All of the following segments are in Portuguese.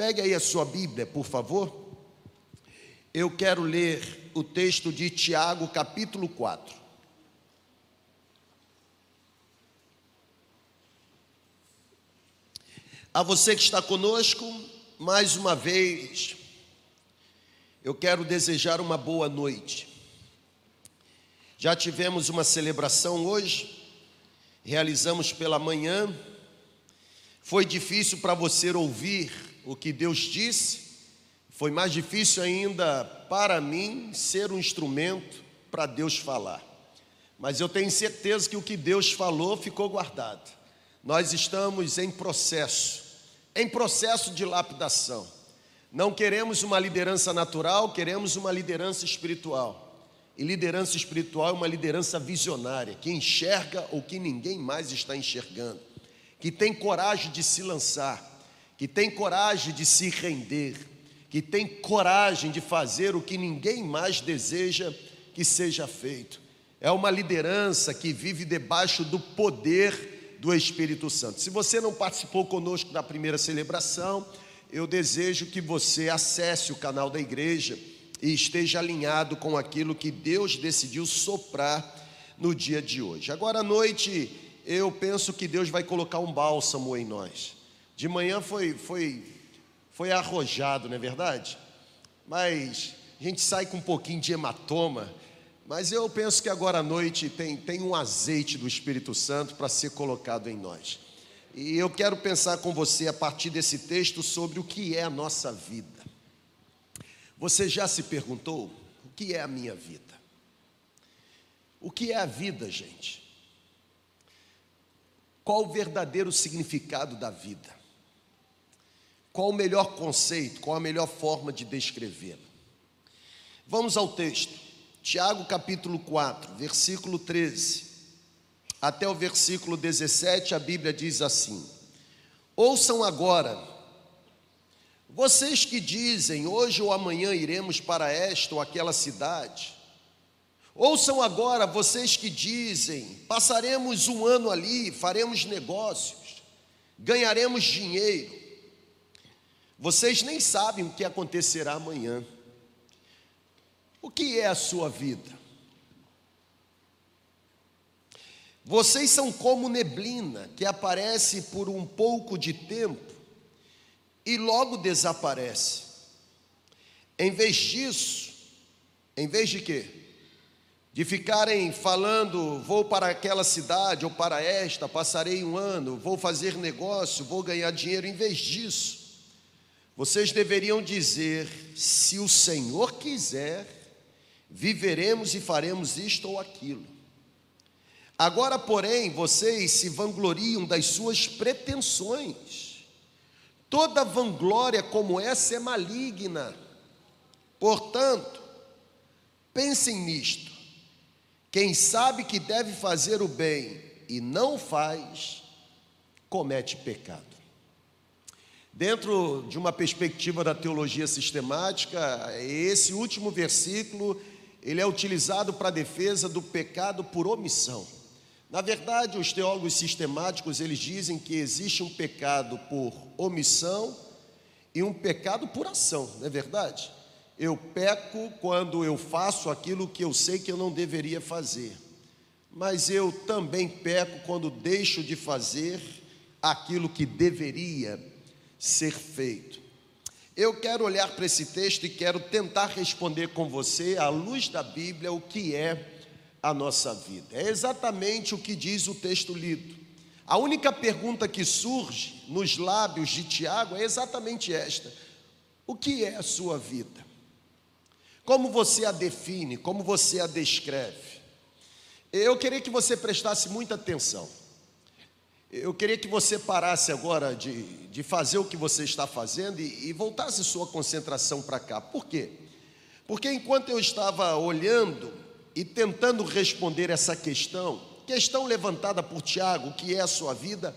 pegue aí a sua Bíblia, por favor. Eu quero ler o texto de Tiago, capítulo 4. A você que está conosco, mais uma vez, eu quero desejar uma boa noite. Já tivemos uma celebração hoje, realizamos pela manhã. Foi difícil para você ouvir o que Deus disse, foi mais difícil ainda para mim ser um instrumento para Deus falar. Mas eu tenho certeza que o que Deus falou ficou guardado. Nós estamos em processo, em processo de lapidação. Não queremos uma liderança natural, queremos uma liderança espiritual. E liderança espiritual é uma liderança visionária, que enxerga o que ninguém mais está enxergando, que tem coragem de se lançar, que tem coragem de se render, que tem coragem de fazer o que ninguém mais deseja que seja feito. É uma liderança que vive debaixo do poder do Espírito Santo. Se você não participou conosco da primeira celebração, eu desejo que você acesse o canal da igreja e esteja alinhado com aquilo que Deus decidiu soprar no dia de hoje. Agora à noite, eu penso que Deus vai colocar um bálsamo em nós. De manhã foi, foi, foi arrojado, não é verdade? Mas a gente sai com um pouquinho de hematoma. Mas eu penso que agora à noite tem, tem um azeite do Espírito Santo para ser colocado em nós. E eu quero pensar com você a partir desse texto sobre o que é a nossa vida. Você já se perguntou o que é a minha vida? O que é a vida, gente? Qual o verdadeiro significado da vida? Qual o melhor conceito, qual a melhor forma de descrevê-la? Vamos ao texto. Tiago capítulo 4, versículo 13 até o versículo 17, a Bíblia diz assim: Ouçam agora vocês que dizem, hoje ou amanhã iremos para esta ou aquela cidade, ouçam agora vocês que dizem, passaremos um ano ali, faremos negócios, ganharemos dinheiro. Vocês nem sabem o que acontecerá amanhã. O que é a sua vida? Vocês são como neblina que aparece por um pouco de tempo e logo desaparece. Em vez disso, em vez de quê? De ficarem falando, vou para aquela cidade ou para esta, passarei um ano, vou fazer negócio, vou ganhar dinheiro. Em vez disso, vocês deveriam dizer: se o Senhor quiser, viveremos e faremos isto ou aquilo. Agora, porém, vocês se vangloriam das suas pretensões Toda vanglória como essa é maligna. Portanto, pensem nisto. Quem sabe que deve fazer o bem e não faz, comete pecado. Dentro de uma perspectiva da teologia sistemática, esse último versículo, ele é utilizado para a defesa do pecado por omissão. Na verdade, os teólogos sistemáticos, eles dizem que existe um pecado por omissão e um pecado por ação, não é verdade? Eu peco quando eu faço aquilo que eu sei que eu não deveria fazer. Mas eu também peco quando deixo de fazer aquilo que deveria ser feito. Eu quero olhar para esse texto e quero tentar responder com você, à luz da Bíblia, o que é a nossa vida. É exatamente o que diz o texto lido. A única pergunta que surge nos lábios de Tiago é exatamente esta: O que é a sua vida? Como você a define? Como você a descreve? Eu queria que você prestasse muita atenção. Eu queria que você parasse agora de, de fazer o que você está fazendo e, e voltasse sua concentração para cá. Por quê? Porque enquanto eu estava olhando e tentando responder essa questão, questão levantada por Tiago, que é a sua vida,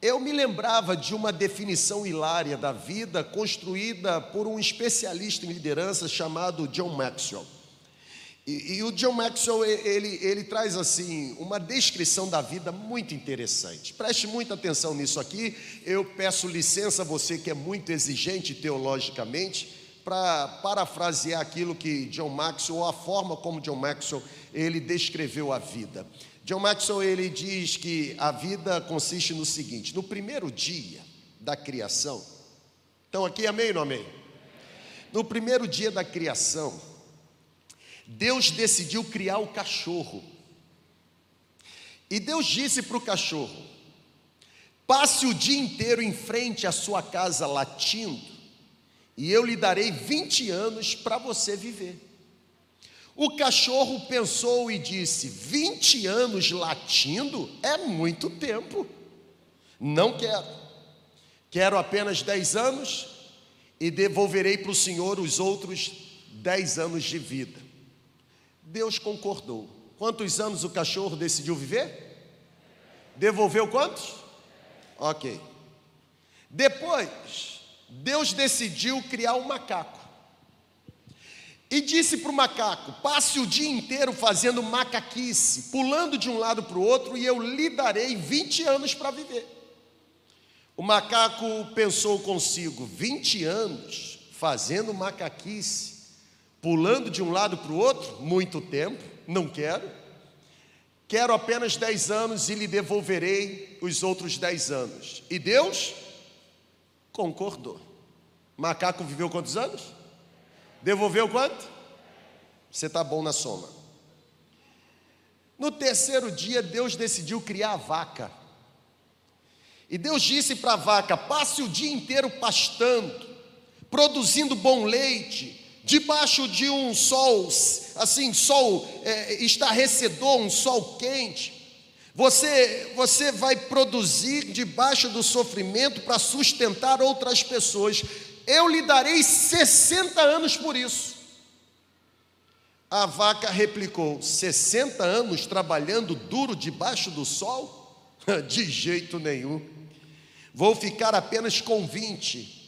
eu me lembrava de uma definição hilária da vida construída por um especialista em liderança chamado John Maxwell. E, e, o John Maxwell, ele, ele traz assim uma descrição da vida muito interessante. Preste muita atenção nisso aqui. Eu peço licença a você que é muito exigente teologicamente para parafrasear aquilo que John Maxwell, ou a forma como John Maxwell ele descreveu a vida. John Maxwell ele diz que a vida consiste no seguinte: no primeiro dia da criação, então aqui amém ou não amém? No primeiro dia da criação, Deus decidiu criar o cachorro. E Deus disse para o cachorro: passe o dia inteiro em frente à sua casa latindo, e eu lhe darei 20 anos para você viver. O cachorro pensou e disse: 20 anos latindo é muito tempo. Não quero. Quero apenas 10 anos e devolverei para o Senhor os outros 10 anos de vida. Deus concordou. Quantos anos o cachorro decidiu viver? Devolveu quantos? Ok. Depois, Deus decidiu criar um macaco. E disse para o macaco: passe o dia inteiro fazendo macaquice, pulando de um lado para o outro, e eu lhe darei 20 anos para viver. O macaco pensou consigo: 20 anos fazendo macaquice, pulando de um lado para o outro, muito tempo, não quero. Quero apenas 10 anos e lhe devolverei os outros 10 anos. E Deus concordou. Macaco viveu quantos anos? Devolveu quanto? Você está bom na soma. No terceiro dia, Deus decidiu criar a vaca. E Deus disse para a vaca: passe o dia inteiro pastando, produzindo bom leite, debaixo de um sol, assim, sol é, estarrecedor, um sol quente. Você, você vai produzir debaixo do sofrimento para sustentar outras pessoas. Eu lhe darei 60 anos por isso. A vaca replicou: 60 anos trabalhando duro debaixo do sol? De jeito nenhum. Vou ficar apenas com 20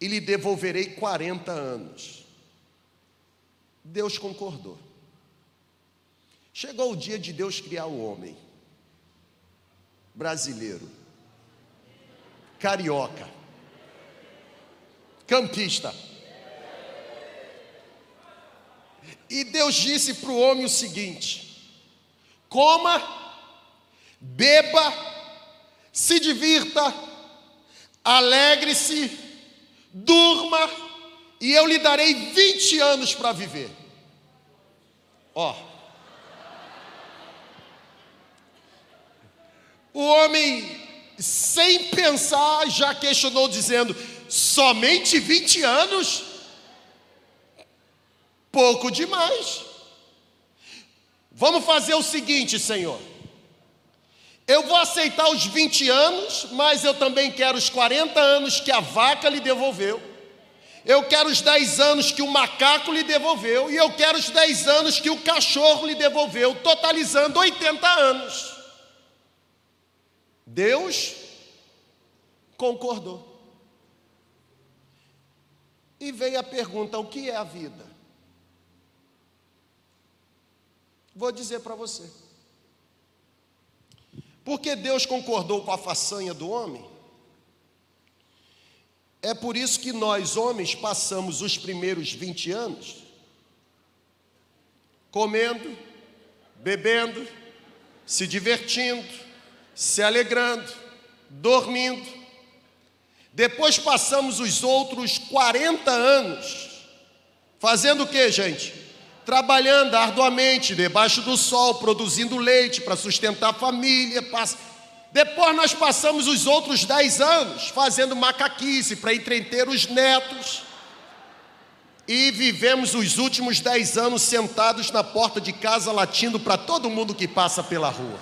e lhe devolverei 40 anos. Deus concordou. Chegou o dia de Deus criar o homem brasileiro, carioca, campista. E Deus disse para o homem o seguinte: coma, beba, se divirta, alegre-se, durma, e eu lhe darei 20 anos para viver. Ó. O homem, sem pensar, já questionou, dizendo: somente 20 anos? Pouco demais. Vamos fazer o seguinte, Senhor. Eu vou aceitar os 20 anos, mas eu também quero os 40 anos que a vaca lhe devolveu. Eu quero os 10 anos que o macaco lhe devolveu, e eu quero os 10 anos que o cachorro lhe devolveu, totalizando 80 anos. Deus concordou. E veio a pergunta: o que é a vida? Vou dizer para você. Porque Deus concordou com a façanha do homem? É por isso que nós, homens, passamos os primeiros 20 anos comendo, bebendo, se divertindo, se alegrando, dormindo. Depois passamos os outros 40 anos fazendo o que, gente? Trabalhando arduamente debaixo do sol, produzindo leite para sustentar a família, depois nós passamos os outros dez anos fazendo macaquice para entreter os netos. E vivemos os últimos dez anos sentados na porta de casa latindo para todo mundo que passa pela rua.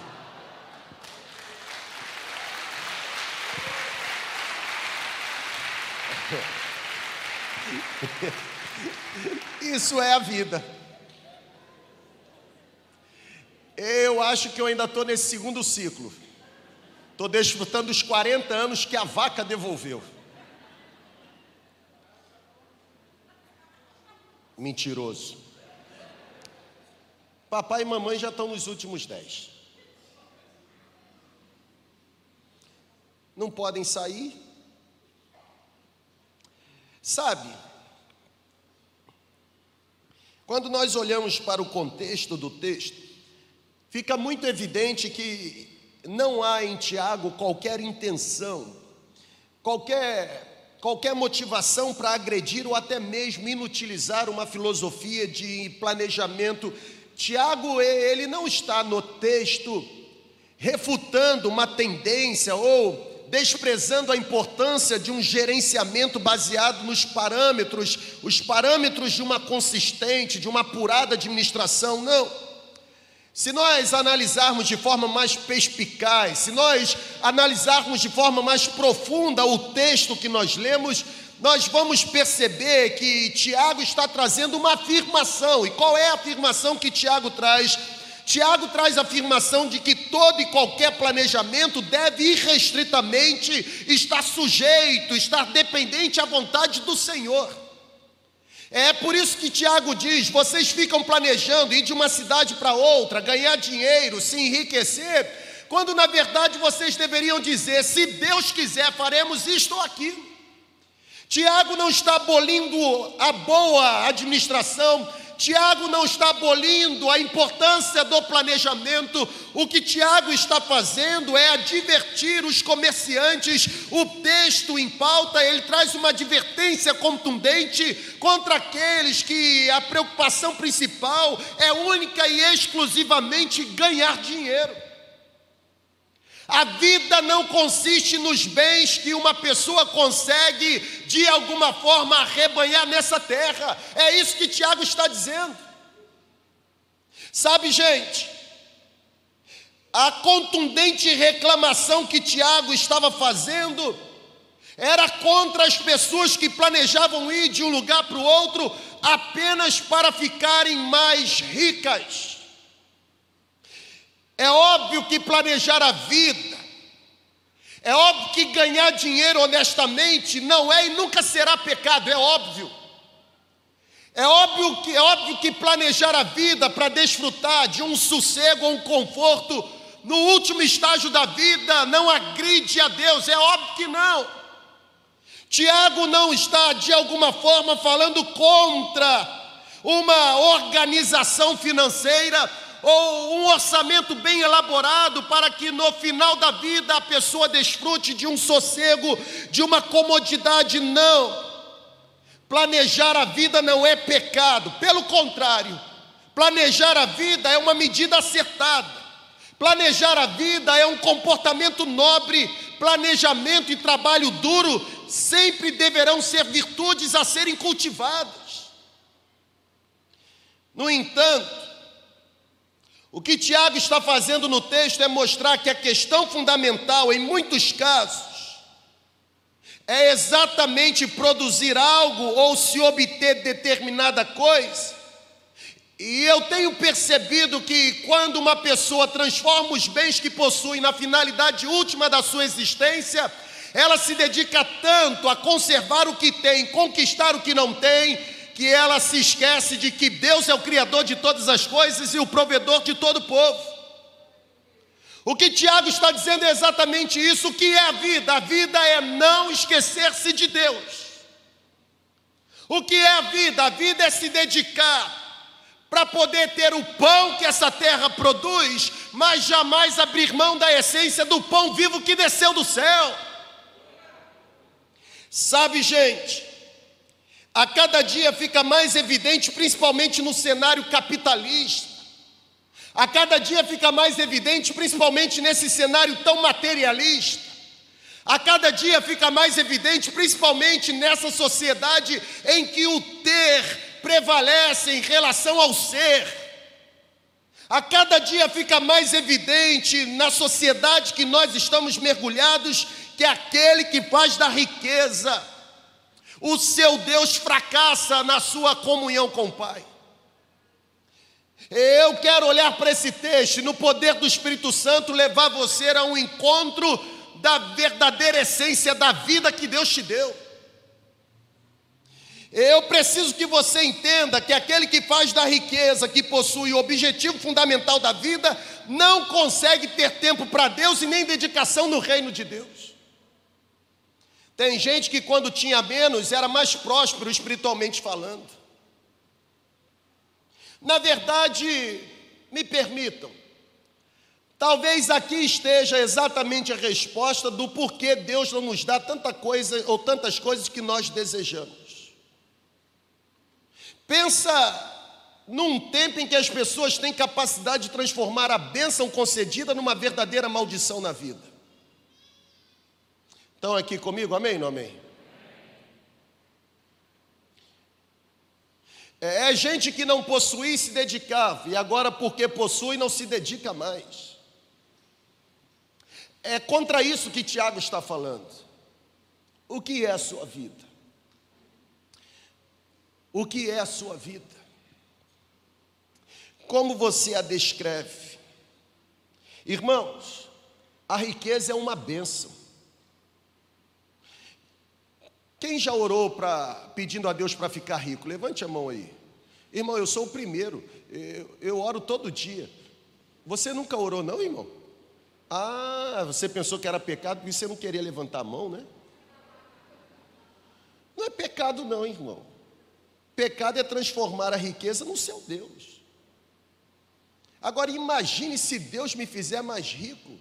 Isso é a vida. Eu acho que eu ainda estou nesse segundo ciclo. Estou desfrutando os 40 anos que a vaca devolveu. Mentiroso. Papai e mamãe já estão nos últimos dez. Não podem sair. Sabe, quando nós olhamos para o contexto do texto, fica muito evidente que não há em Tiago qualquer intenção, qualquer, qualquer motivação para agredir ou até mesmo inutilizar uma filosofia de planejamento. Tiago, ele não está no texto refutando uma tendência ou desprezando a importância de um gerenciamento baseado nos parâmetros, os parâmetros de uma consistente, de uma apurada administração, não. Se nós analisarmos de forma mais perspicaz, se nós analisarmos de forma mais profunda o texto que nós lemos, nós vamos perceber que Tiago está trazendo uma afirmação. E qual é a afirmação que Tiago traz? Tiago traz a afirmação de que todo e qualquer planejamento deve irrestritamente estar sujeito, estar dependente à vontade do Senhor. É por isso que Tiago diz: vocês ficam planejando ir de uma cidade para outra, ganhar dinheiro, se enriquecer, quando na verdade vocês deveriam dizer: se Deus quiser, faremos isto ou aquilo. Tiago não está abolindo a boa administração, Tiago não está abolindo a importância do planejamento, o que Tiago está fazendo é advertir os comerciantes. O texto em pauta, ele traz uma advertência contundente contra aqueles que a preocupação principal é única e exclusivamente ganhar dinheiro. A vida não consiste nos bens que uma pessoa consegue, de alguma forma, arrebanhar nessa terra. É isso que Tiago está dizendo. Sabe, gente, a contundente reclamação que Tiago estava fazendo era contra as pessoas que planejavam ir de um lugar para o outro apenas para ficarem mais ricas. É óbvio que planejar a vida, é óbvio que ganhar dinheiro honestamente não é e nunca será pecado, é óbvio. É óbvio que, é óbvio que planejar a vida para desfrutar de um sossego ou um conforto no último estágio da vida não agride a Deus, é óbvio que não. Tiago não está de alguma forma falando contra uma organização financeira ou um orçamento bem elaborado para que no final da vida a pessoa desfrute de um sossego, de uma comodidade, não. Planejar a vida não é pecado, pelo contrário, planejar a vida é uma medida acertada. Planejar a vida é um comportamento nobre, planejamento e trabalho duro sempre deverão ser virtudes a serem cultivadas. No entanto, o que Tiago está fazendo no texto é mostrar que a questão fundamental, em muitos casos, é exatamente produzir algo ou se obter determinada coisa. E eu tenho percebido que quando uma pessoa transforma os bens que possui na finalidade última da sua existência, ela se dedica tanto a conservar o que tem, conquistar o que não tem, que ela se esquece de que Deus é o Criador de todas as coisas e o provedor de todo o povo. O que Tiago está dizendo é exatamente isso: o que é a vida? A vida é não esquecer-se de Deus. O que é a vida? A vida é se dedicar para poder ter o pão que essa terra produz, mas jamais abrir mão da essência do pão vivo que desceu do céu. Sabe, gente, a cada dia fica mais evidente, principalmente no cenário capitalista. A cada dia fica mais evidente, principalmente nesse cenário tão materialista. A cada dia fica mais evidente, principalmente nessa sociedade em que o ter prevalece em relação ao ser. A cada dia fica mais evidente na sociedade que nós estamos mergulhados que é aquele que faz da riqueza o seu Deus fracassa na sua comunhão com o Pai. Eu quero olhar para esse texto no poder do Espírito Santo, levar você a um encontro da verdadeira essência da vida que Deus te deu. Eu preciso que você entenda que aquele que faz da riqueza, que possui o objetivo fundamental da vida, não consegue ter tempo para Deus e nem dedicação no reino de Deus. Tem gente que quando tinha menos era mais próspero espiritualmente falando. Na verdade, me permitam, talvez aqui esteja exatamente a resposta do porquê Deus não nos dá tanta coisa ou tantas coisas que nós desejamos. Pensa num tempo em que as pessoas têm capacidade de transformar a bênção concedida numa verdadeira maldição na vida. Estão aqui comigo? Amém ou não amém? É, é gente que não possuía e se dedicava, e agora, porque possui, não se dedica mais. É contra isso que Tiago está falando. O que é a sua vida? O que é a sua vida? Como você a descreve? Irmãos, a riqueza é uma bênção. Quem já orou para pedindo a Deus para ficar rico? Levante a mão aí. Irmão, eu sou o primeiro. Eu, eu oro todo dia. Você nunca orou, não, irmão? Ah, você pensou que era pecado porque você não queria levantar a mão, né? Não é pecado, não, irmão. Pecado é transformar a riqueza no seu Deus. Agora imagine se Deus me fizer mais rico.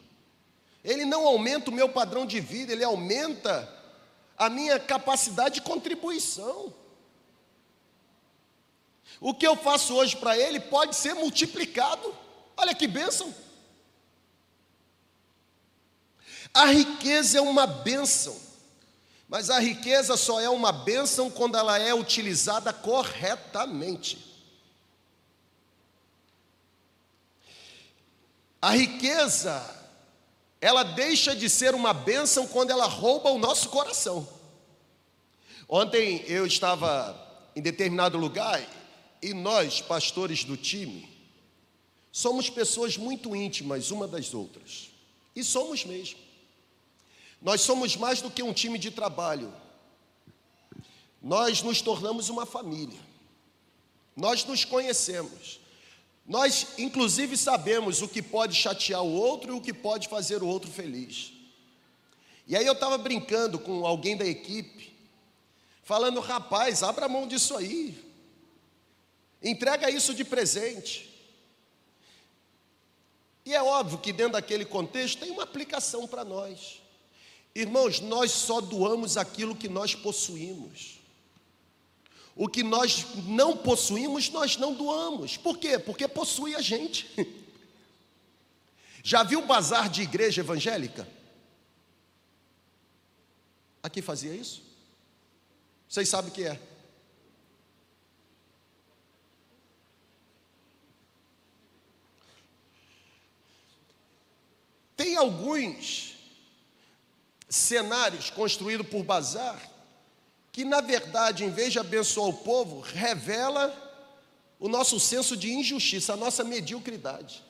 Ele não aumenta o meu padrão de vida, ele aumenta a minha capacidade de contribuição. O que eu faço hoje para ele pode ser multiplicado. Olha que bênção. A riqueza é uma bênção. Mas a riqueza só é uma bênção quando ela é utilizada corretamente. A riqueza, ela deixa de ser uma bênção quando ela rouba o nosso coração. Ontem eu estava em determinado lugar e nós, pastores do time, somos pessoas muito íntimas uma das outras. E somos mesmo. Nós somos mais do que um time de trabalho. Nós nos tornamos uma família. Nós nos conhecemos. Nós, inclusive, sabemos o que pode chatear o outro e o que pode fazer o outro feliz. E aí eu estava brincando com alguém da equipe, falando: rapaz, abra mão disso aí, entrega isso de presente. E é óbvio que dentro daquele contexto tem uma aplicação para nós. Irmãos, nós só doamos aquilo que nós possuímos. O que nós não possuímos, nós não doamos. Por quê? Porque possui a gente. Já viu bazar de igreja evangélica? Aqui fazia isso? Vocês sabem o que é? Tem alguns cenários construídos por bazar, que na verdade, em vez de abençoar o povo, revela o nosso senso de injustiça, a nossa mediocridade.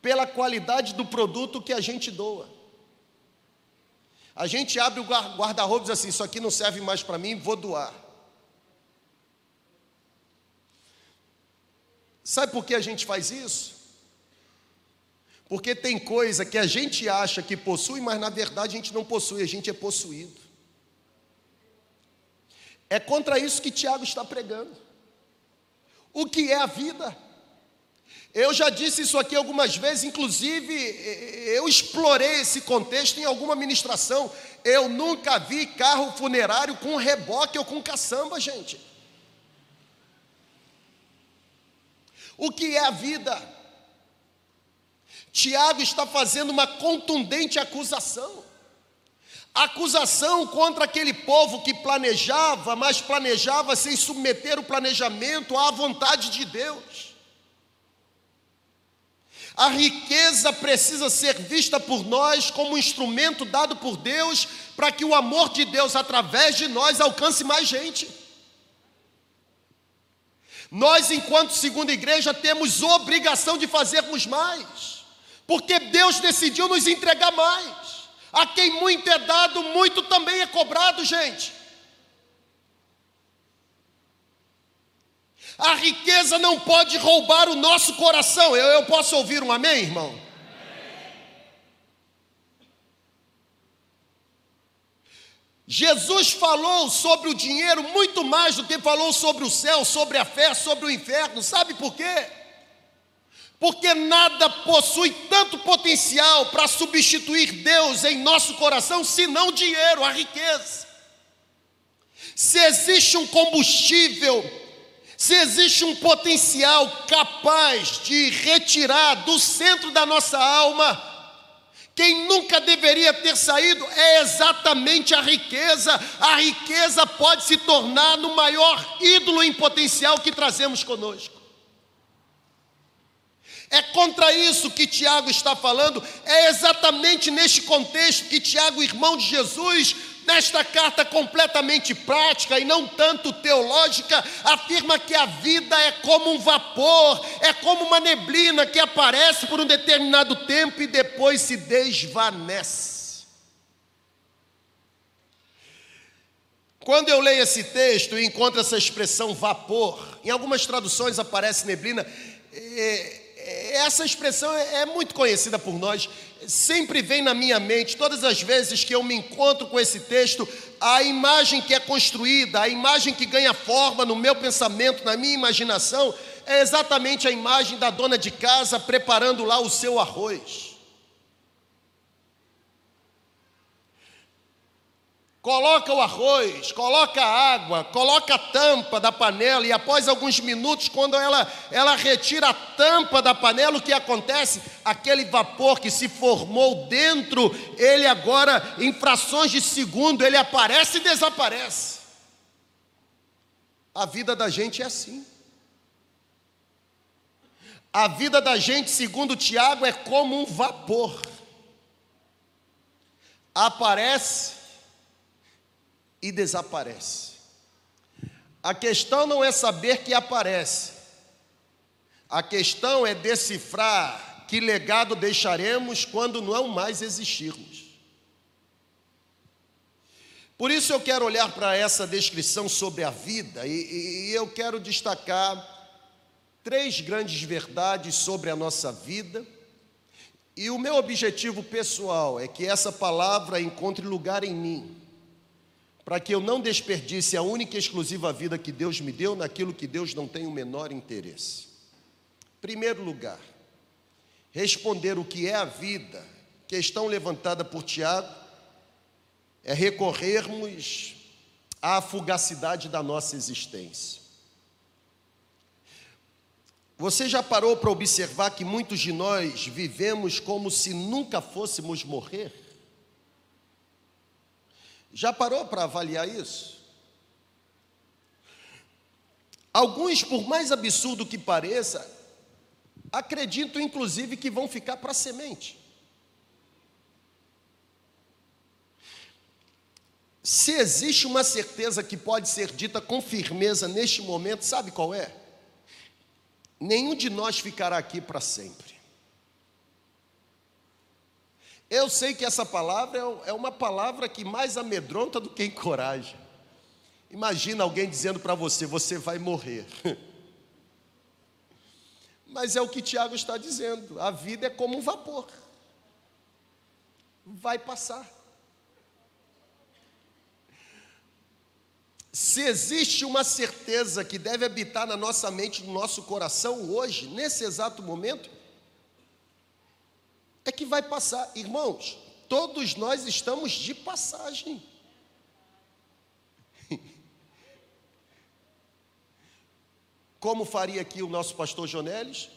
Pela qualidade do produto que a gente doa. A gente abre o guarda-roupa e diz assim: Isso aqui não serve mais para mim, vou doar. Sabe por que a gente faz isso? Porque tem coisa que a gente acha que possui, mas na verdade a gente não possui, a gente é possuído. É contra isso que Tiago está pregando. O que é a vida? Eu já disse isso aqui algumas vezes, inclusive eu explorei esse contexto em alguma ministração. Eu nunca vi carro funerário com reboque ou com caçamba, gente. O que é a vida? Tiago está fazendo uma contundente acusação. Acusação contra aquele povo que planejava, mas planejava sem submeter o planejamento à vontade de Deus. A riqueza precisa ser vista por nós como um instrumento dado por Deus para que o amor de Deus através de nós alcance mais gente. Nós, enquanto segunda igreja, temos obrigação de fazermos mais porque Deus decidiu nos entregar mais. A quem muito é dado, muito também é cobrado, gente. A riqueza não pode roubar o nosso coração. Eu, eu posso ouvir um amém, irmão? Jesus falou sobre o dinheiro muito mais do que falou sobre o céu, sobre a fé, sobre o inferno. Sabe por quê? Porque nada possui tanto potencial para substituir Deus em nosso coração senão o dinheiro, a riqueza. Se existe um combustível, se existe um potencial capaz de retirar do centro da nossa alma quem nunca deveria ter saído é exatamente a riqueza. A riqueza pode se tornar no maior ídolo em potencial que trazemos conosco. É contra isso que Tiago está falando, é exatamente neste contexto que Tiago, irmão de Jesus, nesta carta completamente prática e não tanto teológica, afirma que a vida é como um vapor, é como uma neblina que aparece por um determinado tempo e depois se desvanece. Quando eu leio esse texto e encontro essa expressão vapor, em algumas traduções aparece neblina, é, essa expressão é, é muito conhecida por nós, sempre vem na minha mente, todas as vezes que eu me encontro com esse texto, a imagem que é construída, a imagem que ganha forma no meu pensamento, na minha imaginação, é exatamente a imagem da dona de casa preparando lá o seu arroz. Coloca o arroz, coloca a água, coloca a tampa da panela e após alguns minutos, quando ela, ela retira a tampa da panela, o que acontece? Aquele vapor que se formou dentro, ele agora, em frações de segundo, ele aparece e desaparece. A vida da gente é assim. A vida da gente, segundo Tiago, é como um vapor. Aparece e desaparece. A questão não é saber que aparece, a questão é decifrar que legado deixaremos quando não mais existirmos. Por isso eu quero olhar para essa descrição sobre a vida e, e eu quero destacar três grandes verdades sobre a nossa vida. E o meu objetivo pessoal é que essa palavra encontre lugar em mim para que eu não desperdice a única e exclusiva vida que Deus me deu naquilo que Deus não tem o menor interesse. Primeiro lugar, responder o que é a vida, questão levantada por Tiago, é recorrermos à fugacidade da nossa existência. Você já parou para observar que muitos de nós vivemos como se nunca fôssemos morrer? Já parou para avaliar isso? Alguns, por mais absurdo que pareça, acreditam inclusive que vão ficar para semente. Se existe uma certeza que pode ser dita com firmeza neste momento, sabe qual é? Nenhum de nós ficará aqui para sempre. Eu sei que essa palavra é, é uma palavra que mais amedronta do que encoraja. Imagina alguém dizendo para você: você vai morrer. Mas é o que Tiago está dizendo: a vida é como um vapor, vai passar. Se existe uma certeza que deve habitar na nossa mente, no nosso coração hoje, nesse exato momento, é que vai passar. Irmãos, todos nós estamos de passagem. Como faria aqui o nosso pastor Jonelis?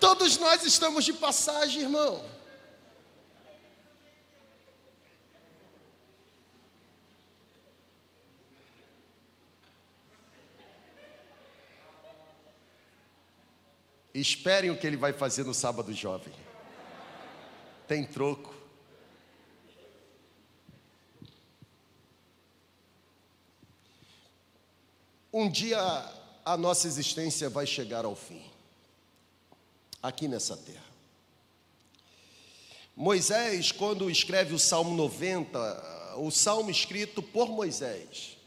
Todos nós estamos de passagem, irmão. Esperem o que ele vai fazer no sábado jovem. Tem troco. Um dia a nossa existência vai chegar ao fim, aqui nessa terra. Moisés, quando escreve o Salmo 90, o salmo escrito por Moisés,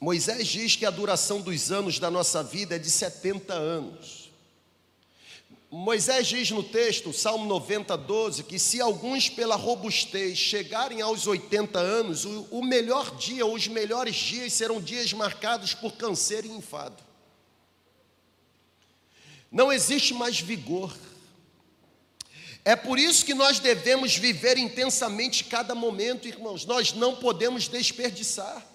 Moisés diz que a duração dos anos da nossa vida é de 70 anos. Moisés diz no texto, Salmo 90, 12, que se alguns pela robustez chegarem aos 80 anos, o, melhor dia, ou os melhores dias serão dias marcados por câncer e enfado. Não existe mais vigor. É por isso que nós devemos viver intensamente cada momento, irmãos. Nós não podemos desperdiçar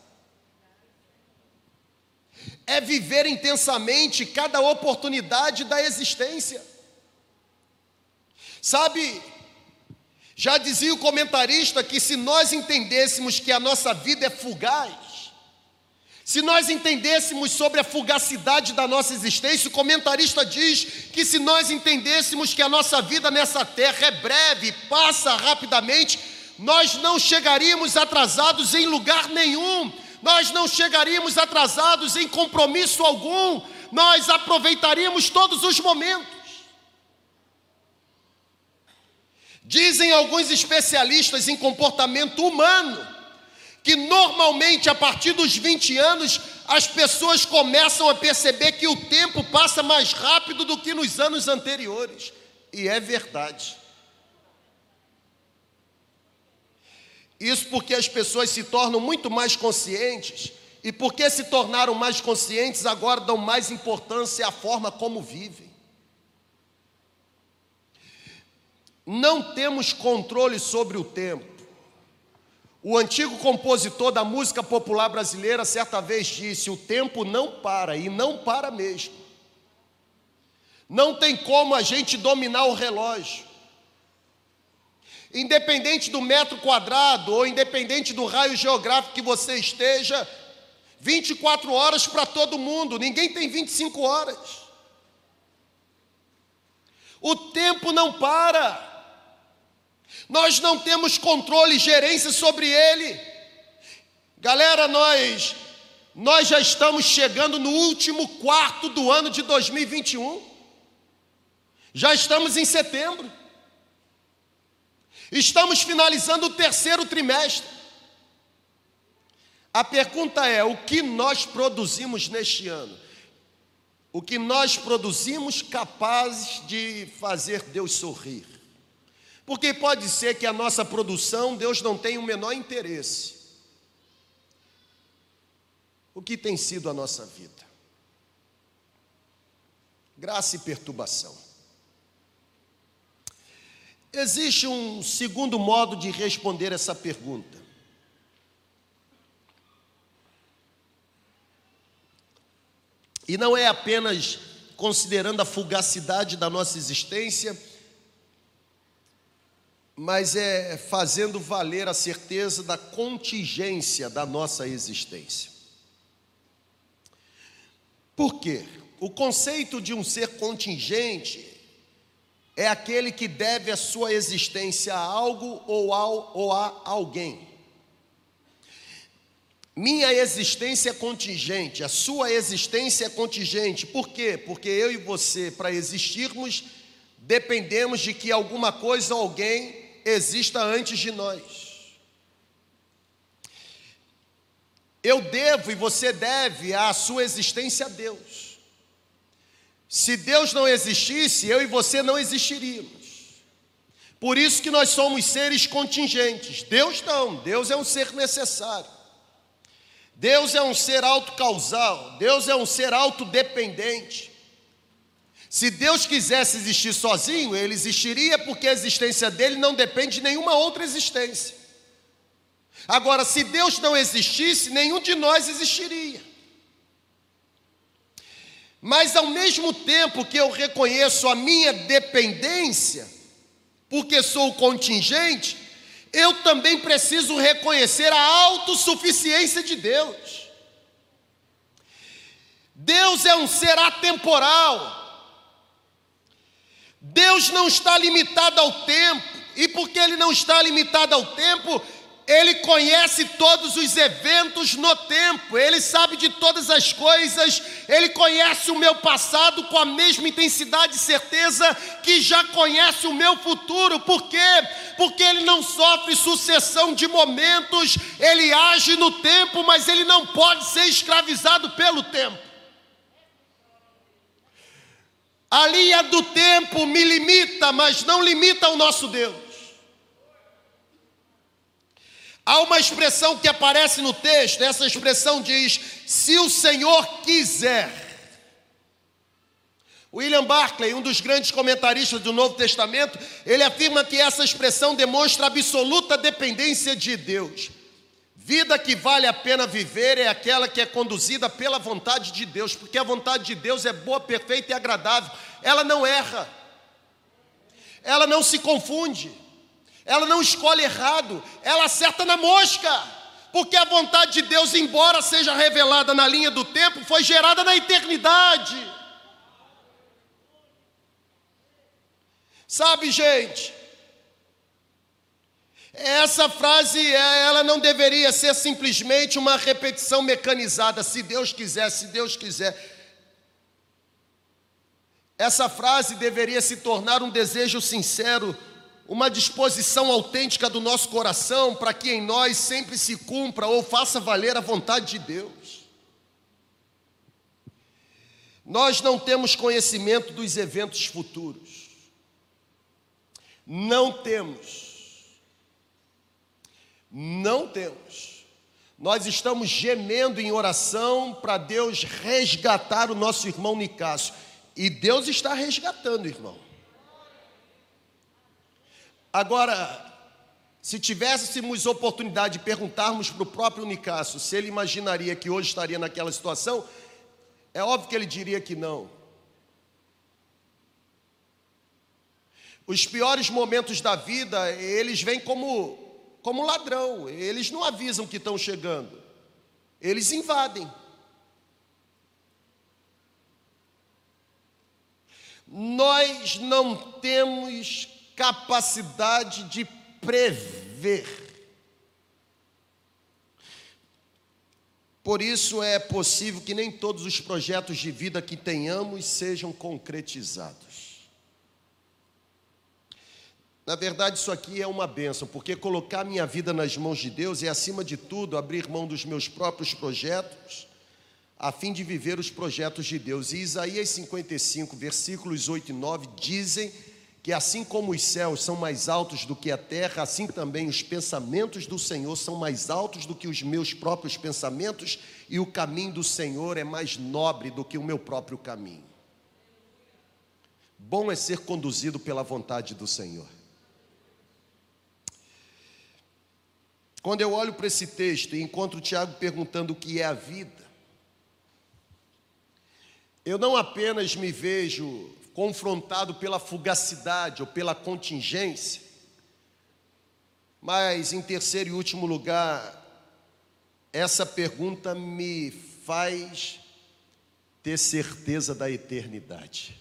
é viver intensamente cada oportunidade da existência. Sabe, já dizia o comentarista que se nós entendêssemos que a nossa vida é fugaz, se nós entendêssemos sobre a fugacidade da nossa existência, o comentarista diz que se nós entendêssemos que a nossa vida nessa terra é breve, passa rapidamente, nós não chegaríamos atrasados em lugar nenhum, nós não chegaríamos atrasados em compromisso algum, nós aproveitaríamos todos os momentos. Dizem alguns especialistas em comportamento humano que normalmente a partir dos 20 anos as pessoas começam a perceber que o tempo passa mais rápido do que nos anos anteriores. E é verdade. Isso porque as pessoas se tornam muito mais conscientes, e porque se tornaram mais conscientes, agora dão mais importância à forma como vivem. Não temos controle sobre o tempo. O antigo compositor da música popular brasileira certa vez disse: O tempo não para, e não para mesmo. Não tem como a gente dominar o relógio independente do metro quadrado ou independente do raio geográfico que você esteja, 24 horas para todo mundo, ninguém tem 25 horas. O tempo não para. Nós não temos controle e gerência sobre ele. Galera, nós nós já estamos chegando no último quarto do ano de 2021. Já estamos em setembro. Estamos finalizando o terceiro trimestre. A pergunta é: o que nós produzimos neste ano? O que nós produzimos capazes de fazer Deus sorrir? Porque pode ser que a nossa produção Deus não tenha o menor interesse. O que tem sido a nossa vida? Graça e perturbação. Existe um segundo modo de responder essa pergunta. E não é apenas considerando a fugacidade da nossa existência, mas é fazendo valer a certeza da contingência da nossa existência. Por quê? O conceito de um ser contingente é aquele que deve a sua existência a algo ou, ao, ou a alguém. Minha existência é contingente, a sua existência é contingente. Por quê? Porque eu e você, para existirmos, dependemos de que alguma coisa ou alguém exista antes de nós. Eu devo e você deve a sua existência a Deus. Se Deus não existisse, eu e você não existiríamos. Por isso que nós somos seres contingentes. Deus não, Deus é um ser necessário. Deus é um ser autocausal, Deus é um ser autodependente. Se Deus quisesse existir sozinho, ele existiria porque a existência dele não depende de nenhuma outra existência. Agora, se Deus não existisse, nenhum de nós existiria. Mas ao mesmo tempo que eu reconheço a minha dependência, porque sou contingente, eu também preciso reconhecer a autossuficiência de Deus. Deus é um ser atemporal. Deus não está limitado ao tempo, e porque Ele não está limitado ao tempo, Ele conhece todos os eventos no tempo, ele sabe de todas as coisas, ele conhece o meu passado com a mesma intensidade e certeza que já conhece o meu futuro. Por quê? Porque ele não sofre sucessão de momentos, ele age no tempo, mas ele não pode ser escravizado pelo tempo. A linha do tempo me limita, mas não limita o nosso Deus. Há uma expressão que aparece no texto, essa expressão diz: se o Senhor quiser. William Barclay, um dos grandes comentaristas do Novo Testamento, ele afirma que essa expressão demonstra absoluta dependência de Deus. Vida que vale a pena viver é aquela que é conduzida pela vontade de Deus, porque a vontade de Deus é boa, perfeita e agradável. Ela não erra, ela não se confunde, ela não escolhe errado, ela acerta na mosca, porque a vontade de Deus, embora seja revelada na linha do tempo, foi gerada na eternidade. Sabe, gente, essa frase, é, ela não deveria ser simplesmente uma repetição mecanizada, se Deus quiser, se Deus quiser. Essa frase deveria se tornar um desejo sincero, uma disposição autêntica do nosso coração para que em nós sempre se cumpra ou faça valer a vontade de Deus. Nós não temos conhecimento dos eventos futuros. Não temos. Não temos. Nós estamos gemendo em oração para Deus resgatar o nosso irmão Nicásio. E Deus está resgatando, irmão. Agora, se tivéssemos oportunidade de perguntarmos para o próprio Nicásio se ele imaginaria que hoje estaria naquela situação, é óbvio que ele diria que não. Os piores momentos da vida, eles vêm como como ladrão. Eles não avisam que estão chegando, eles invadem. Nós não temos capacidade de prever. Por isso é possível que nem todos os projetos de vida que tenhamos sejam concretizados. Na verdade, isso aqui é uma benção, porque colocar minha vida nas mãos de Deus é, acima de tudo, abrir mão dos meus próprios projetos, a fim de viver os projetos de Deus. E Isaías 55, versículos 8 e 9 dizem que assim como os céus são mais altos do que a terra, assim também os pensamentos do Senhor são mais altos do que os meus próprios pensamentos, e o caminho do Senhor é mais nobre do que o meu próprio caminho. Bom é ser conduzido pela vontade do Senhor. Quando eu olho para esse texto e encontro Tiago perguntando o que é a vida, eu não apenas me vejo confrontado pela fugacidade ou pela contingência, mas em terceiro e último lugar, essa pergunta me faz ter certeza da eternidade.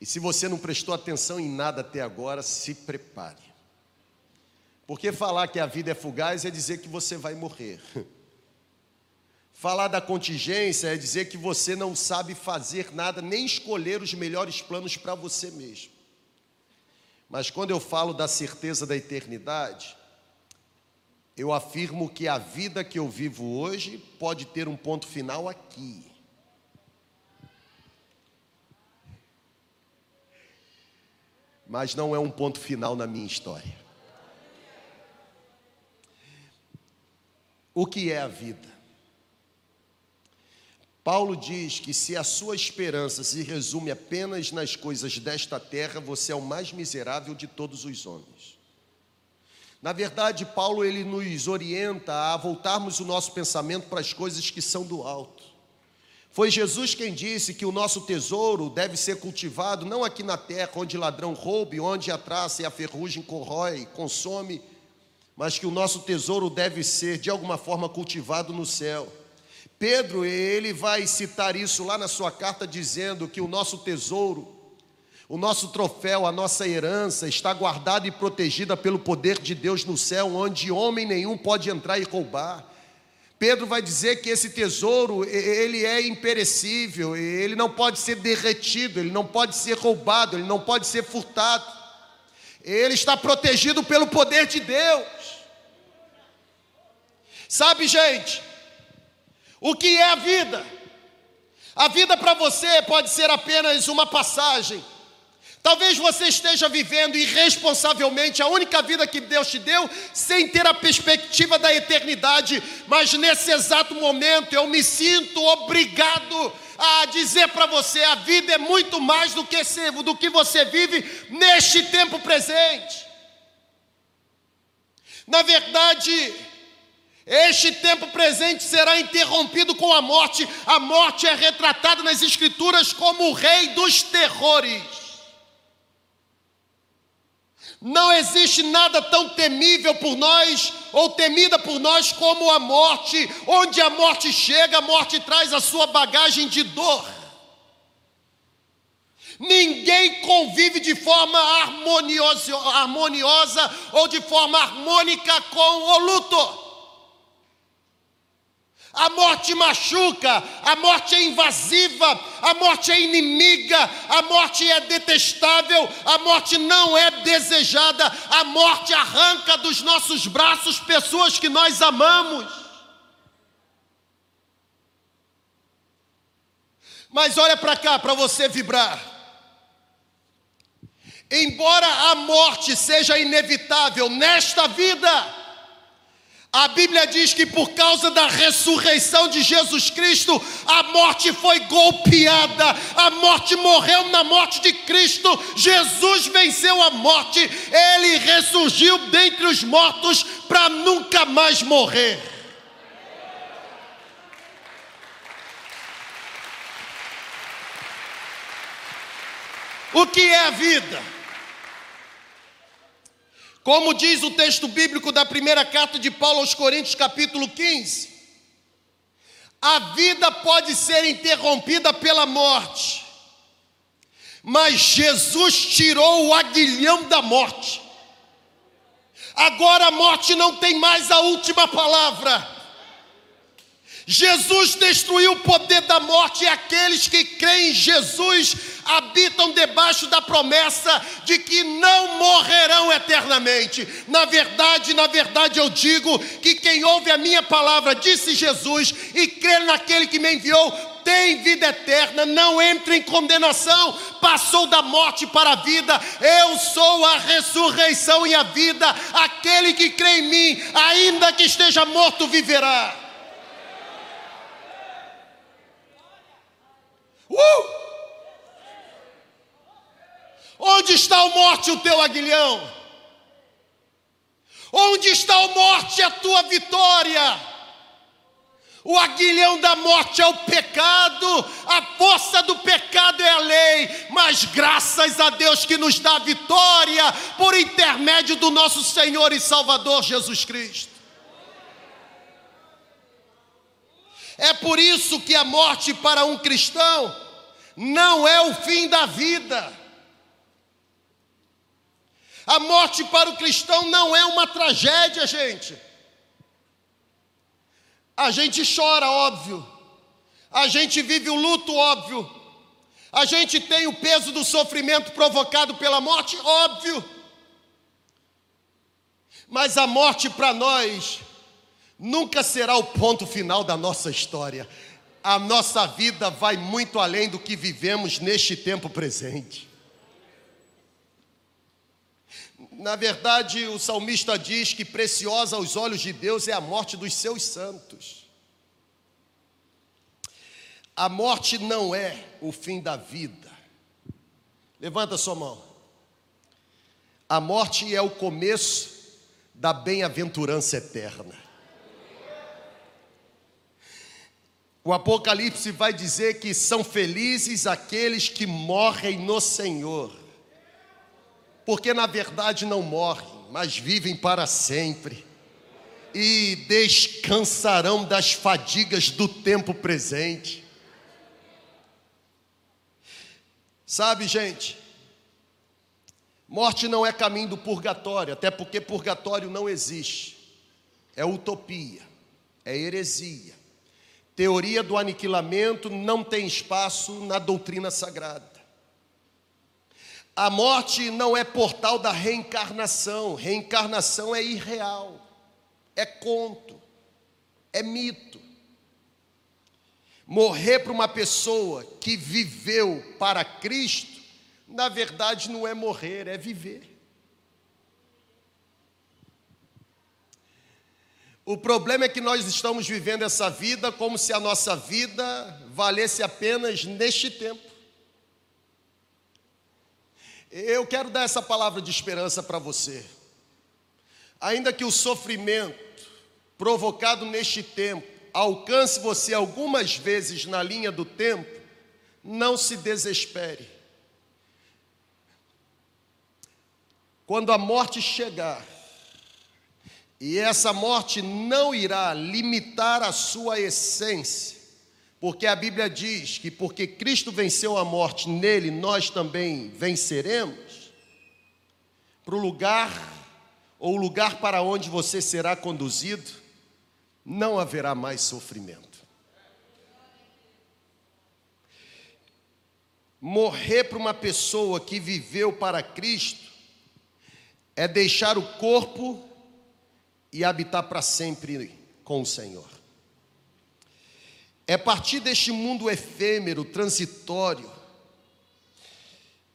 E se você não prestou atenção em nada até agora, se prepare. Porque falar que a vida é fugaz é dizer que você vai morrer. Falar da contingência é dizer que você não sabe fazer nada, nem escolher os melhores planos para você mesmo. Mas quando eu falo da certeza da eternidade, eu afirmo que a vida que eu vivo hoje pode ter um ponto final aqui. Mas não é um ponto final na minha história. O que é a vida? Paulo diz que se a sua esperança se resume apenas nas coisas desta terra, você é o mais miserável de todos os homens. Na verdade, Paulo ele nos orienta a voltarmos o nosso pensamento para as coisas que são do alto. Foi Jesus quem disse que o nosso tesouro deve ser cultivado não aqui na terra, onde ladrão roube, onde a traça e a ferrugem corrói, consome, mas que o nosso tesouro deve ser de alguma forma cultivado no céu. Pedro, ele vai citar isso lá na sua carta dizendo que o nosso tesouro, O nosso troféu, a nossa herança está guardada e protegida pelo poder de Deus no céu, onde homem nenhum pode entrar e roubar. Pedro vai dizer que esse tesouro, ele é imperecível, ele não pode ser derretido, ele não pode ser roubado, ele não pode ser furtado. Ele está protegido pelo poder de Deus. Sabe, gente, o que é a vida? A vida para você pode ser apenas uma passagem. Talvez você esteja vivendo irresponsavelmente a única vida que Deus te deu, sem ter a perspectiva da eternidade, mas nesse exato momento eu me sinto obrigado a dizer para você: a vida é muito mais do que, do que você vive neste tempo presente. Na verdade, este tempo presente será interrompido com a morte. A morte é retratada nas Escrituras como o rei dos terrores. Não existe nada tão temível por nós, ou temida por nós, como a morte. Onde a morte chega, a morte traz a sua bagagem de dor. Ninguém convive de forma harmoniosa, harmoniosa ou de forma harmônica com o luto. A morte machuca, a morte é invasiva, a morte é inimiga, a morte é detestável, a morte não é desejada, a morte arranca dos nossos braços pessoas que nós amamos. Mas olha para cá para você vibrar. Embora a morte seja inevitável nesta vida, a Bíblia diz que por causa da ressurreição de Jesus Cristo, a morte foi golpeada, a morte morreu na morte de Cristo, Jesus venceu a morte, ele ressurgiu dentre os mortos para nunca mais morrer. O que é a vida? Como diz o texto bíblico da primeira carta de Paulo aos Coríntios, capítulo 15, a vida pode ser interrompida pela morte, mas Jesus tirou o aguilhão da morte. Agora a morte não tem mais a última palavra. Jesus destruiu o poder da morte e aqueles que creem em Jesus habitam debaixo da promessa de que não morrerão eternamente. Na verdade, na verdade eu digo que quem ouve a minha palavra, disse Jesus, e crê naquele que me enviou, tem vida eterna, não entra em condenação, passou da morte para a vida. Eu sou a ressurreição e a vida. Aquele que crê em mim, ainda que esteja morto, viverá. Uh! Onde está o morte, o teu aguilhão? Onde está o morte, a tua vitória? O aguilhão da morte é o pecado, a força do pecado é a lei, mas graças a Deus que nos dá vitória por intermédio do nosso Senhor e Salvador Jesus Cristo. É por isso que a morte para um cristão não é o fim da vida. A morte para o cristão não é uma tragédia, gente. A gente chora, óbvio. A gente vive o luto, óbvio. A gente tem o peso do sofrimento provocado pela morte, óbvio. Mas a morte para nós nunca será o ponto final da nossa história. A nossa vida vai muito além do que vivemos neste tempo presente. Na verdade, o salmista diz que preciosa aos olhos de Deus é a morte dos seus santos. A morte não é o fim da vida. Levanta sua mão. A morte é o começo da bem-aventurança eterna. O Apocalipse vai dizer que são felizes aqueles que morrem no Senhor, porque na verdade não morrem, mas vivem para sempre e descansarão das fadigas do tempo presente. Sabe, gente, Morte não é caminho do purgatório, até porque purgatório não existe. É utopia, é heresia. Teoria do aniquilamento não tem espaço na doutrina sagrada. A morte não é portal da reencarnação, reencarnação é irreal, é conto, é mito. Morrer para uma pessoa que viveu para Cristo na verdade não é morrer, é viver. O problema é que nós estamos vivendo essa vida como se a nossa vida valesse apenas neste tempo. Eu quero dar essa palavra de esperança para você. Ainda que o sofrimento provocado neste tempo alcance você algumas vezes na linha do tempo, não se desespere. Quando a morte chegar, e essa morte não irá limitar a sua essência, porque a Bíblia diz que porque Cristo venceu a morte, nele nós também venceremos, para o lugar, ou o lugar para onde você será conduzido, não haverá mais sofrimento. Morrer para uma pessoa que viveu para Cristo é deixar o corpo e habitar para sempre com o Senhor. É partir deste mundo efêmero, transitório,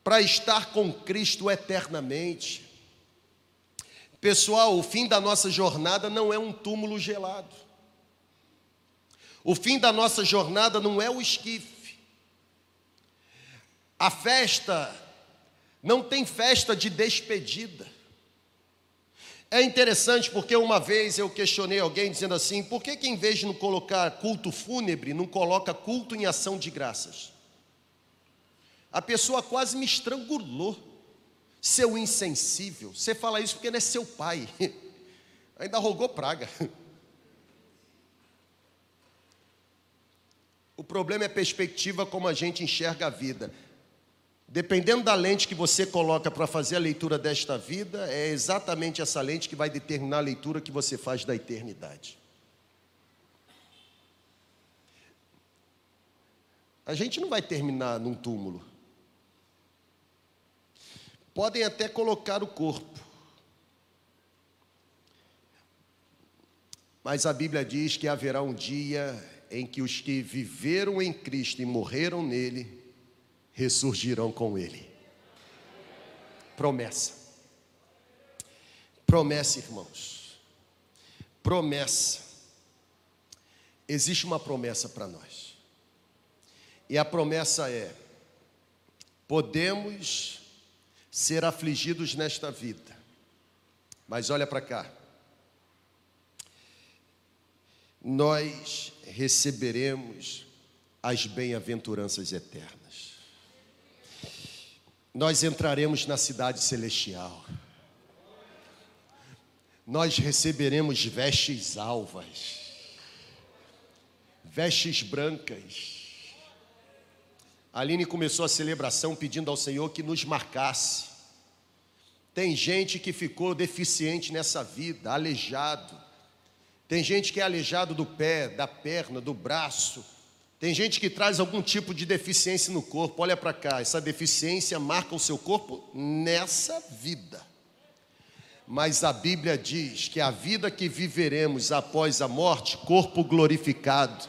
para estar com Cristo eternamente. Pessoal, o fim da nossa jornada não é um túmulo gelado. O fim da nossa jornada não é o esquife. A festa não tem festa de despedida. É interessante porque uma vez eu questionei alguém dizendo assim: por que, que em vez de não colocar culto fúnebre, não coloca culto em ação de graças? A pessoa quase me estrangulou. Seu insensível, você fala isso porque não é seu pai, ainda rogou praga. O problema é a perspectiva como a gente enxerga a vida. Dependendo da lente que você coloca para fazer a leitura desta vida, é exatamente essa lente que vai determinar a leitura que você faz da eternidade. A gente não vai terminar num túmulo. Podem até colocar o corpo. Mas a Bíblia diz que haverá um dia em que os que viveram em Cristo e morreram nele ressurgirão com Ele. Promessa. Promessa, irmãos. Promessa. Existe uma promessa para nós. E a promessa é: podemos ser afligidos nesta vida, mas olha para cá. Nós receberemos as bem-aventuranças eternas nós entraremos na cidade celestial. Nós receberemos vestes alvas, vestes brancas. A Aline começou a celebração pedindo ao Senhor que nos marcasse. Tem gente que ficou deficiente nessa vida, aleijado. Tem gente que é aleijado do pé, da perna, do braço tem gente que traz algum tipo de deficiência no corpo. Olha para cá, essa deficiência marca o seu corpo nessa vida. Mas a Bíblia diz que a vida que viveremos após a morte, corpo glorificado,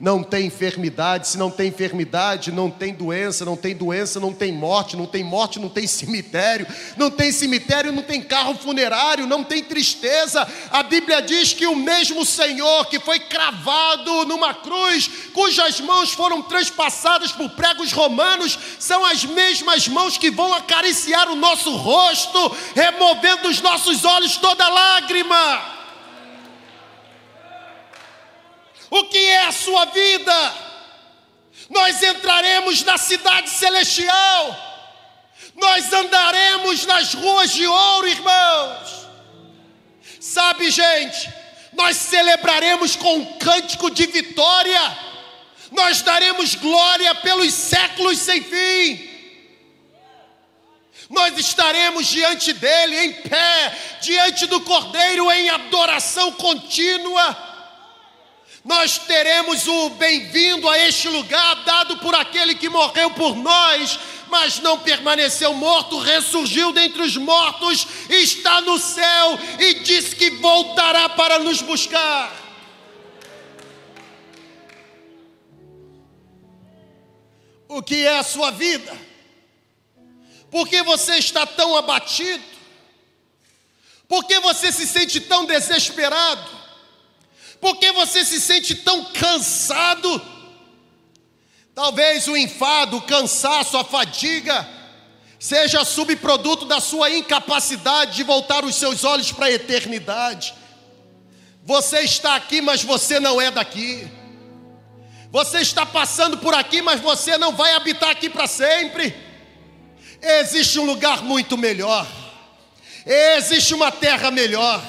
não tem enfermidade, se não tem enfermidade, não tem doença, não tem doença, não tem morte, não tem morte, não tem cemitério, não tem cemitério, não tem carro funerário, não tem tristeza. A Bíblia diz que o mesmo Senhor que foi cravado numa cruz, cujas mãos foram transpassadas por pregos romanos, são as mesmas mãos que vão acariciar o nosso rosto, removendo dos nossos olhos toda lágrima. O que é a sua vida? Nós entraremos na cidade celestial. Nós andaremos nas ruas de ouro, irmãos. Sabe, gente, nós celebraremos com um cântico de vitória. Nós daremos glória pelos séculos sem fim. nós estaremos diante dele em pé, diante do Cordeiro em adoração contínua. Nós teremos o bem-vindo a este lugar dado por aquele que morreu por nós, mas não permaneceu morto, ressurgiu dentre os mortos, está no céu e diz que voltará para nos buscar. O que é a sua vida? Por que você está tão abatido? Por que você se sente tão desesperado? Por que você se sente tão cansado? Talvez o enfado, o cansaço, a fadiga seja subproduto da sua incapacidade de voltar os seus olhos para a eternidade. Você está aqui, mas você não é daqui. Você está passando por aqui, mas você não vai habitar aqui para sempre. Existe um lugar muito melhor. Existe uma terra melhor.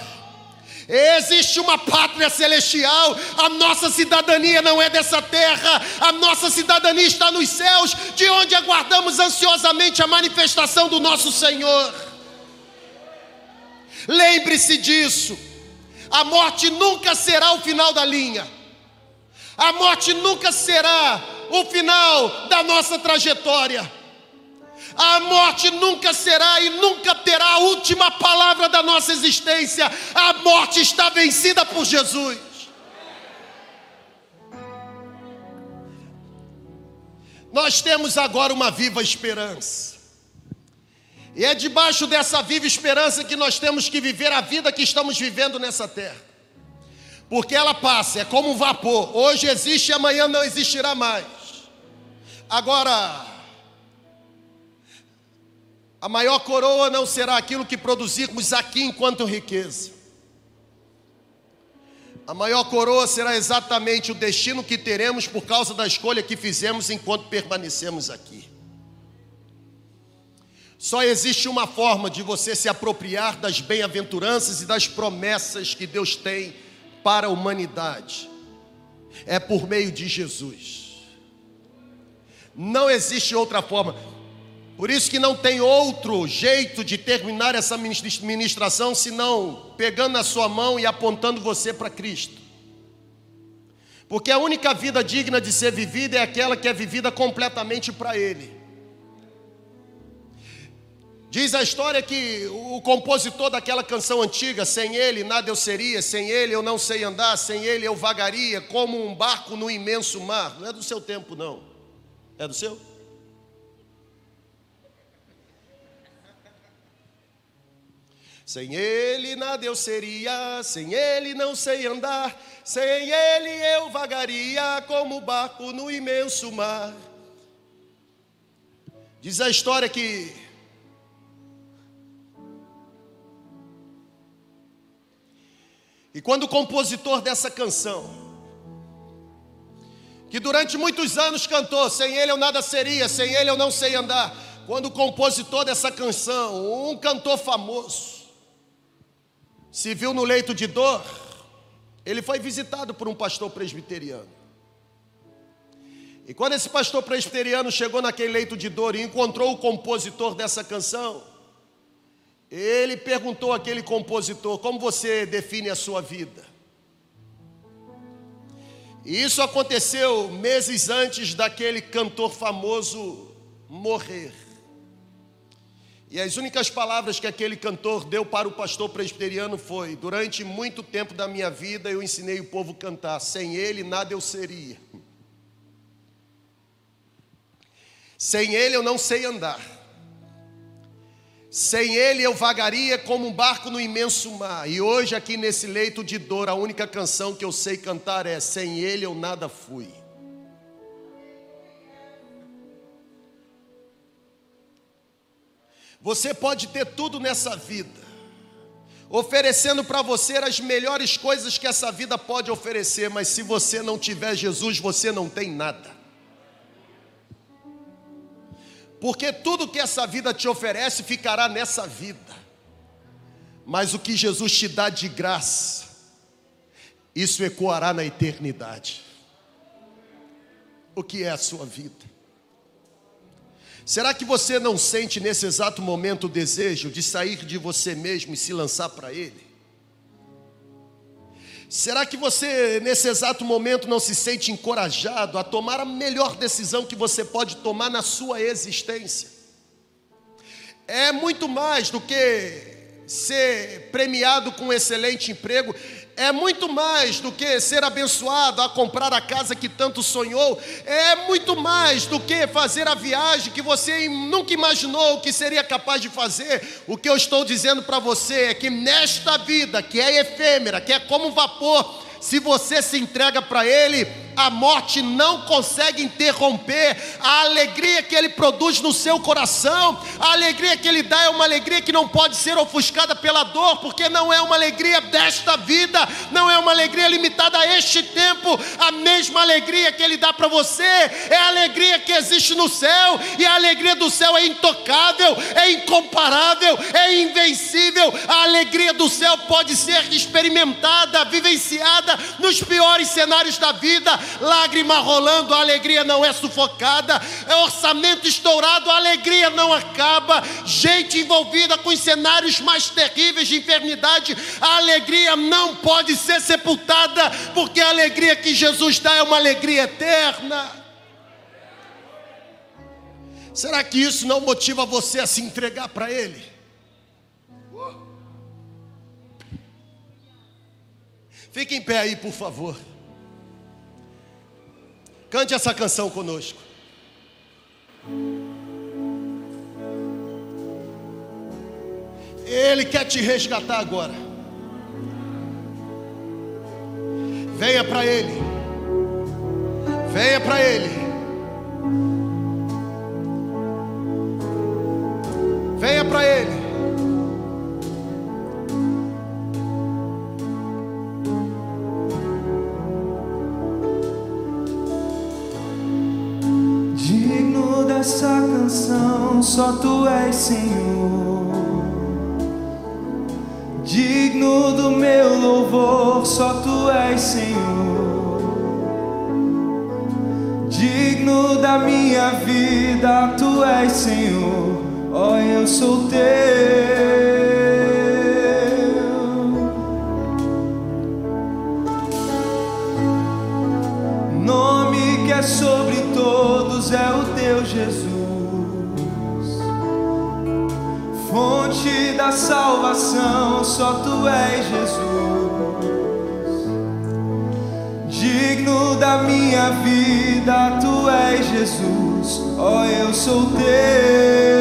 Existe uma pátria celestial, a nossa cidadania não é dessa terra, a nossa cidadania está nos céus, de onde aguardamos ansiosamente a manifestação do nosso Senhor. Lembre-se disso, a morte nunca será o final da linha, a morte nunca será o final da nossa trajetória. A morte nunca será e nunca terá a última palavra da nossa existência. A morte está vencida por Jesus. Nós temos agora uma viva esperança. E é debaixo dessa viva esperança que nós temos que viver a vida que estamos vivendo nessa terra. Porque ela passa, é como um vapor. Hoje existe e amanhã não existirá mais. Agora, a maior coroa não será aquilo que produzirmos aqui enquanto riqueza. A maior coroa será exatamente o destino que teremos por causa da escolha que fizemos enquanto permanecemos aqui. Só existe uma forma de você se apropriar das bem-aventuranças e das promessas que Deus tem para a humanidade. É por meio de Jesus. Não existe outra forma. Por isso que não tem outro jeito de terminar essa ministração senão pegando a sua mão e apontando você para Cristo. Porque a única vida digna de ser vivida é aquela que é vivida completamente para Ele. Diz a história que o compositor daquela canção antiga, sem ele nada eu seria, sem ele eu não sei andar, sem ele eu vagaria como um barco no imenso mar. Não é do seu tempo, não. É do seu? Sem ele nada eu seria, sem ele não sei andar, sem ele eu vagaria como barco no imenso mar. Diz a história que E quando o compositor dessa canção, que durante muitos anos cantou, sem ele eu nada seria, sem ele eu não sei andar. Quando o compositor dessa canção, um cantor famoso, se viu no leito de dor, ele foi visitado por um pastor presbiteriano. E quando esse pastor presbiteriano chegou naquele leito de dor e encontrou o compositor dessa canção, ele perguntou àquele compositor: Como você define a sua vida? E isso aconteceu meses antes daquele cantor famoso morrer. E as únicas palavras que aquele cantor deu para o pastor presbiteriano foi: Durante muito tempo da minha vida eu ensinei o povo a cantar, sem ele nada eu seria. Sem ele eu não sei andar. Sem ele eu vagaria como um barco no imenso mar. E hoje, aqui nesse leito de dor, a única canção que eu sei cantar é: Sem ele eu nada fui. Você pode ter tudo nessa vida, oferecendo para você as melhores coisas que essa vida pode oferecer, mas se você não tiver Jesus, você não tem nada. Porque tudo que essa vida te oferece ficará nessa vida, mas o que Jesus te dá de graça, isso ecoará na eternidade. O que é a sua vida? Será que você não sente nesse exato momento o desejo de sair de você mesmo e se lançar para Ele? Será que você, nesse exato momento, não se sente encorajado a tomar a melhor decisão que você pode tomar na sua existência? É muito mais do que ser premiado com um excelente emprego, é muito mais do que ser abençoado a comprar a casa que tanto sonhou, é muito mais do que fazer a viagem que você nunca imaginou que seria capaz de fazer. O que eu estou dizendo para você é que nesta vida, que é efêmera, que é como vapor, se você se entrega para Ele, a morte não consegue interromper a alegria que Ele produz no seu coração. A alegria que Ele dá é uma alegria que não pode ser ofuscada pela dor, porque não é uma alegria desta vida, não é uma alegria limitada a este tempo. A mesma alegria que Ele dá para você é a alegria que existe no céu, e a alegria do céu é intocável, é incomparável, é invencível. A alegria do céu pode ser experimentada, vivenciada nos piores cenários da vida, lágrima rolando, a alegria não é sufocada, é orçamento estourado, a alegria não acaba, gente envolvida com os cenários mais terríveis de enfermidade, a alegria não pode ser sepultada, porque a alegria que Jesus dá é uma alegria eterna. Será que isso não motiva você a se entregar para Ele? Fique em pé aí, por favor. Cante essa canção conosco. Ele quer te resgatar agora. Venha para Ele. Venha para Ele. Venha para Ele. Só tu és Senhor. Digno do meu louvor, só tu és Senhor. Digno da minha vida, tu és Senhor. Ó, oh, eu sou teu. Só tu és Jesus. Digno da minha vida, tu és Jesus. Oh, eu sou teu,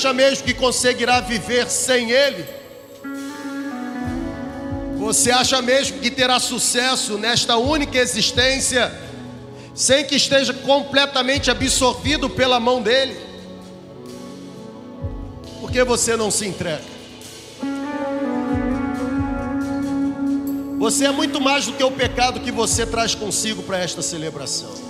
acha mesmo que conseguirá viver sem Ele? Você acha mesmo que terá sucesso nesta única existência sem que esteja completamente absorvido pela mão dele? Por que você não se entrega? Você é muito mais do que o pecado que você traz consigo para esta celebração.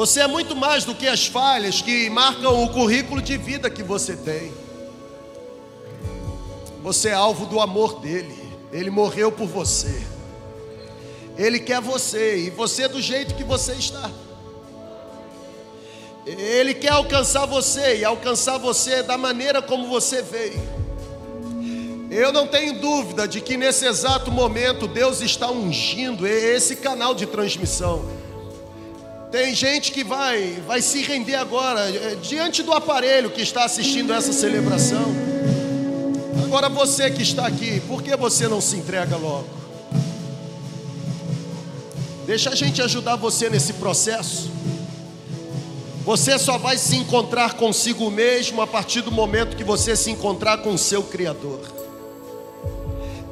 Você é muito mais do que as falhas que marcam o currículo de vida que você tem. Você é alvo do amor dele. Ele morreu por você. Ele quer você e você do jeito que você está. Ele quer alcançar você e alcançar você da maneira como você veio. Eu não tenho dúvida de que nesse exato momento Deus está ungindo esse canal de transmissão. Tem gente que vai, vai se render agora eh, diante do aparelho que está assistindo essa celebração. Agora você que está aqui, por que você não se entrega logo? Deixa a gente ajudar você nesse processo. Você só vai se encontrar consigo mesmo a partir do momento que você se encontrar com o seu Criador.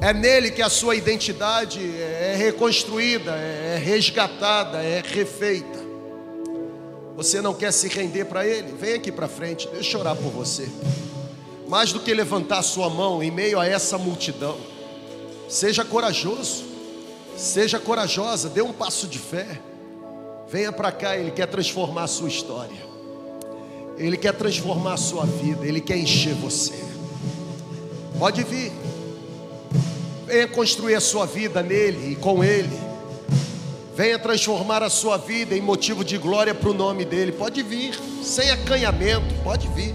É nele que a sua identidade é reconstruída, é resgatada, é refeita. Você não quer se render para ele? Vem aqui para frente, deixa eu orar por você. Mais do que levantar sua mão em meio a essa multidão, seja corajoso, seja corajosa, dê um passo de fé. Venha para cá, ele quer transformar a sua história. Ele quer transformar a sua vida, ele quer encher você. Pode vir. Venha construir a sua vida nele e com ele. Venha transformar a sua vida em motivo de glória para o nome dele. Pode vir, sem acanhamento, pode vir.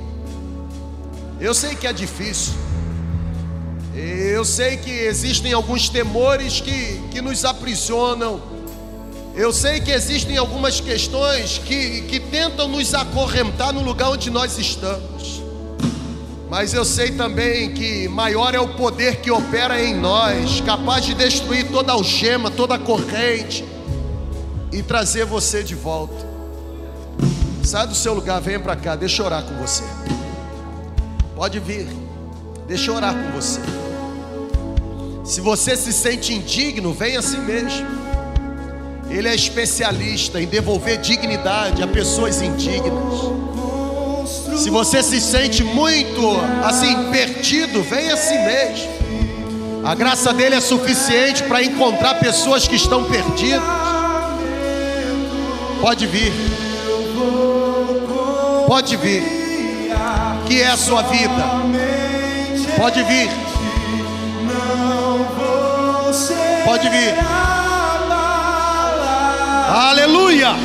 Eu sei que é difícil. Eu sei que existem alguns temores que, que nos aprisionam. Eu sei que existem algumas questões que, que tentam nos acorrentar no lugar onde nós estamos. Mas eu sei também que maior é o poder que opera em nós, capaz de destruir toda algema, toda corrente e trazer você de volta. Sai do seu lugar, venha para cá, deixa eu orar com você. Pode vir, deixa eu orar com você. Se você se sente indigno, vem assim mesmo. Ele é especialista em devolver dignidade a pessoas indignas. Se você se sente muito assim perdido, vem assim mesmo. A graça dele é suficiente para encontrar pessoas que estão perdidas. Pode vir. Pode vir. Que é a sua vida. Pode vir. Pode vir. Aleluia.